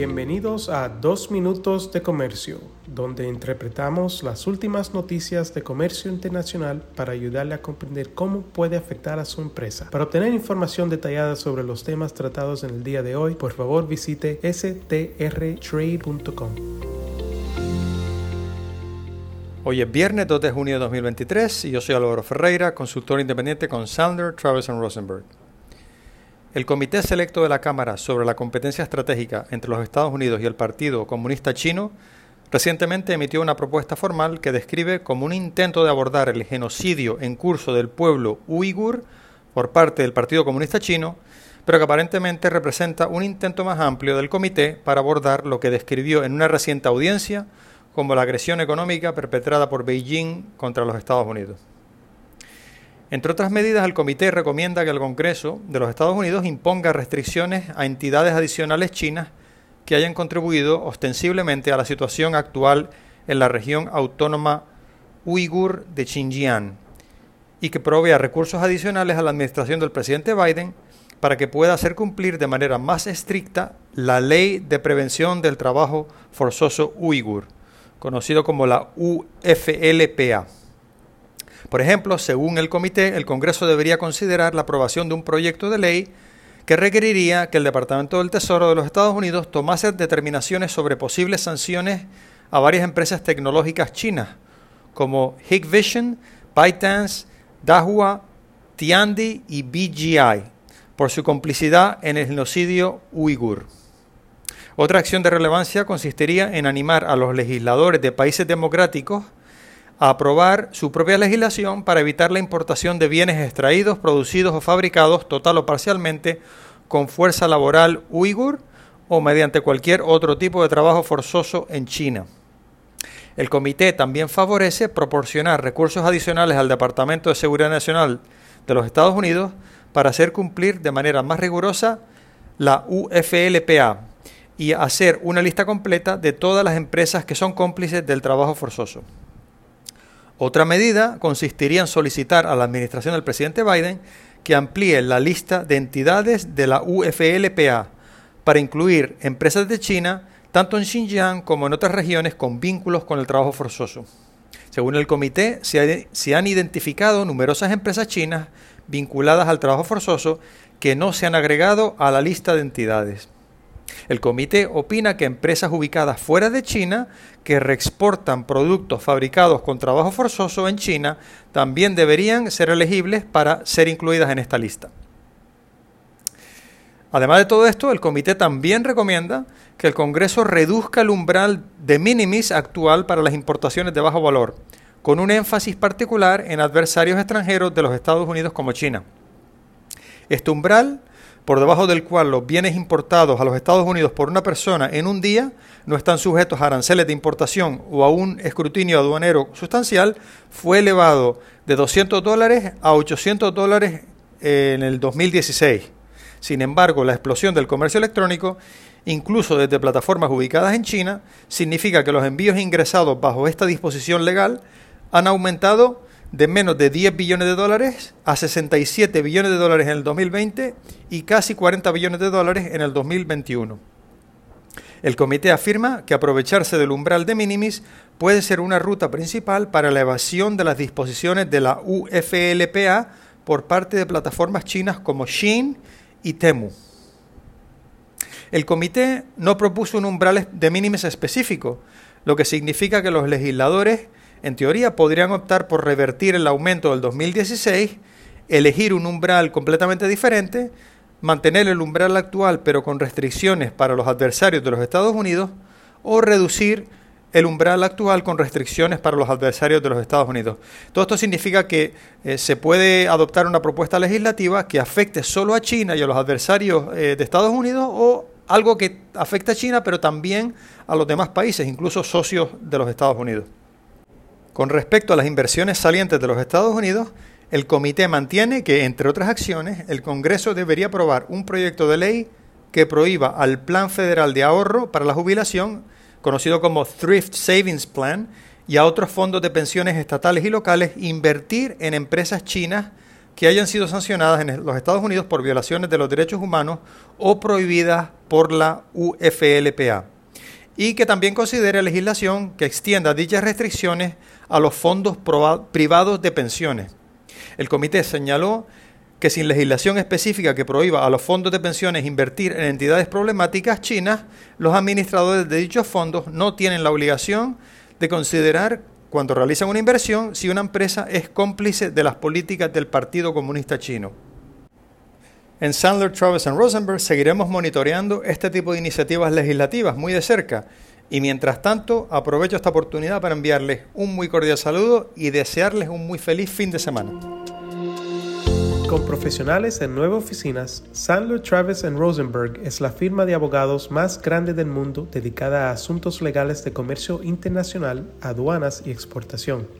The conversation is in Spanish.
Bienvenidos a Dos Minutos de Comercio, donde interpretamos las últimas noticias de comercio internacional para ayudarle a comprender cómo puede afectar a su empresa. Para obtener información detallada sobre los temas tratados en el día de hoy, por favor visite strtrade.com. Hoy es viernes 2 de junio de 2023 y yo soy Álvaro Ferreira, consultor independiente con Sandler, Travis Rosenberg. El Comité Selecto de la Cámara sobre la Competencia Estratégica entre los Estados Unidos y el Partido Comunista Chino recientemente emitió una propuesta formal que describe como un intento de abordar el genocidio en curso del pueblo uigur por parte del Partido Comunista Chino, pero que aparentemente representa un intento más amplio del comité para abordar lo que describió en una reciente audiencia como la agresión económica perpetrada por Beijing contra los Estados Unidos. Entre otras medidas, el comité recomienda que el Congreso de los Estados Unidos imponga restricciones a entidades adicionales chinas que hayan contribuido ostensiblemente a la situación actual en la región autónoma uigur de Xinjiang y que provea recursos adicionales a la administración del presidente Biden para que pueda hacer cumplir de manera más estricta la ley de prevención del trabajo forzoso uigur, conocido como la UFLPA. Por ejemplo, según el comité, el Congreso debería considerar la aprobación de un proyecto de ley que requeriría que el Departamento del Tesoro de los Estados Unidos tomase determinaciones sobre posibles sanciones a varias empresas tecnológicas chinas, como Hikvision, ByteDance, Dahua, Tiandi y BGI, por su complicidad en el genocidio uigur. Otra acción de relevancia consistiría en animar a los legisladores de países democráticos aprobar su propia legislación para evitar la importación de bienes extraídos, producidos o fabricados total o parcialmente con fuerza laboral uigur o mediante cualquier otro tipo de trabajo forzoso en China. El comité también favorece proporcionar recursos adicionales al Departamento de Seguridad Nacional de los Estados Unidos para hacer cumplir de manera más rigurosa la UFLPA y hacer una lista completa de todas las empresas que son cómplices del trabajo forzoso. Otra medida consistiría en solicitar a la administración del presidente Biden que amplíe la lista de entidades de la UFLPA para incluir empresas de China tanto en Xinjiang como en otras regiones con vínculos con el trabajo forzoso. Según el comité, se, se, han identificado numerosas empresas chinas vinculadas al trabajo forzoso que no se han agregado a la lista de entidades. El comité opina que empresas ubicadas fuera de China que reexportan productos fabricados con trabajo forzoso en China también deberían ser elegibles para ser incluidas en esta lista. Además de todo esto, el comité también recomienda que el Congreso reduzca el umbral de minimis actual para las importaciones de bajo valor, con un énfasis particular en adversarios extranjeros de los Estados Unidos como China. Este umbral por debajo del cual los bienes importados a los Estados Unidos por una persona en un día no están sujetos a aranceles de importación o a un escrutinio aduanero sustancial, fue elevado de 200 dólares a 800 dólares en el 2016. Sin embargo, la explosión del comercio electrónico, incluso desde plataformas ubicadas en China, significa que los envíos ingresados bajo esta disposición legal han aumentado de menos de 10 billones de dólares a 67 billones de dólares en el 2020 y casi 40 billones de dólares en el 2021. El comité afirma que aprovecharse del umbral de minimis puede ser una ruta principal para la evasión de las disposiciones de la UFLPA por parte de plataformas chinas como Shein y Temu. El comité no propuso un umbral de minimis específico, lo que significa que los legisladores en teoría podrían optar por revertir el aumento del 2016, elegir un umbral completamente diferente, mantener el umbral actual pero con restricciones para los adversarios de los Estados Unidos o reducir el umbral actual con restricciones para los adversarios de los Estados Unidos. Todo esto significa que eh, se puede adoptar una propuesta legislativa que afecte solo a China y a los adversarios eh, de Estados Unidos o algo que afecte a China pero también a los demás países, incluso socios de los Estados Unidos. Con respecto a las inversiones salientes de los Estados Unidos, el comité mantiene que, entre otras acciones, el Congreso debería aprobar un proyecto de ley que prohíba al Plan Federal de Ahorro para la Jubilación, conocido como Thrift Savings Plan, y a otros fondos de pensiones estatales y locales invertir en empresas chinas que hayan sido sancionadas en los Estados Unidos por violaciones de los derechos humanos o prohibidas por la UFLPA y que también considere legislación que extienda dichas restricciones a los fondos privados de pensiones. El comité señaló que sin legislación específica que prohíba a los fondos de pensiones invertir en entidades problemáticas chinas, los administradores de dichos fondos no tienen la obligación de considerar cuando realizan una inversión si una empresa es cómplice de las políticas del Partido Comunista Chino. En Sandler, Travis and Rosenberg seguiremos monitoreando este tipo de iniciativas legislativas muy de cerca y mientras tanto aprovecho esta oportunidad para enviarles un muy cordial saludo y desearles un muy feliz fin de semana. Con profesionales en nueve oficinas, Sandler, Travis Rosenberg es la firma de abogados más grande del mundo dedicada a asuntos legales de comercio internacional, aduanas y exportación.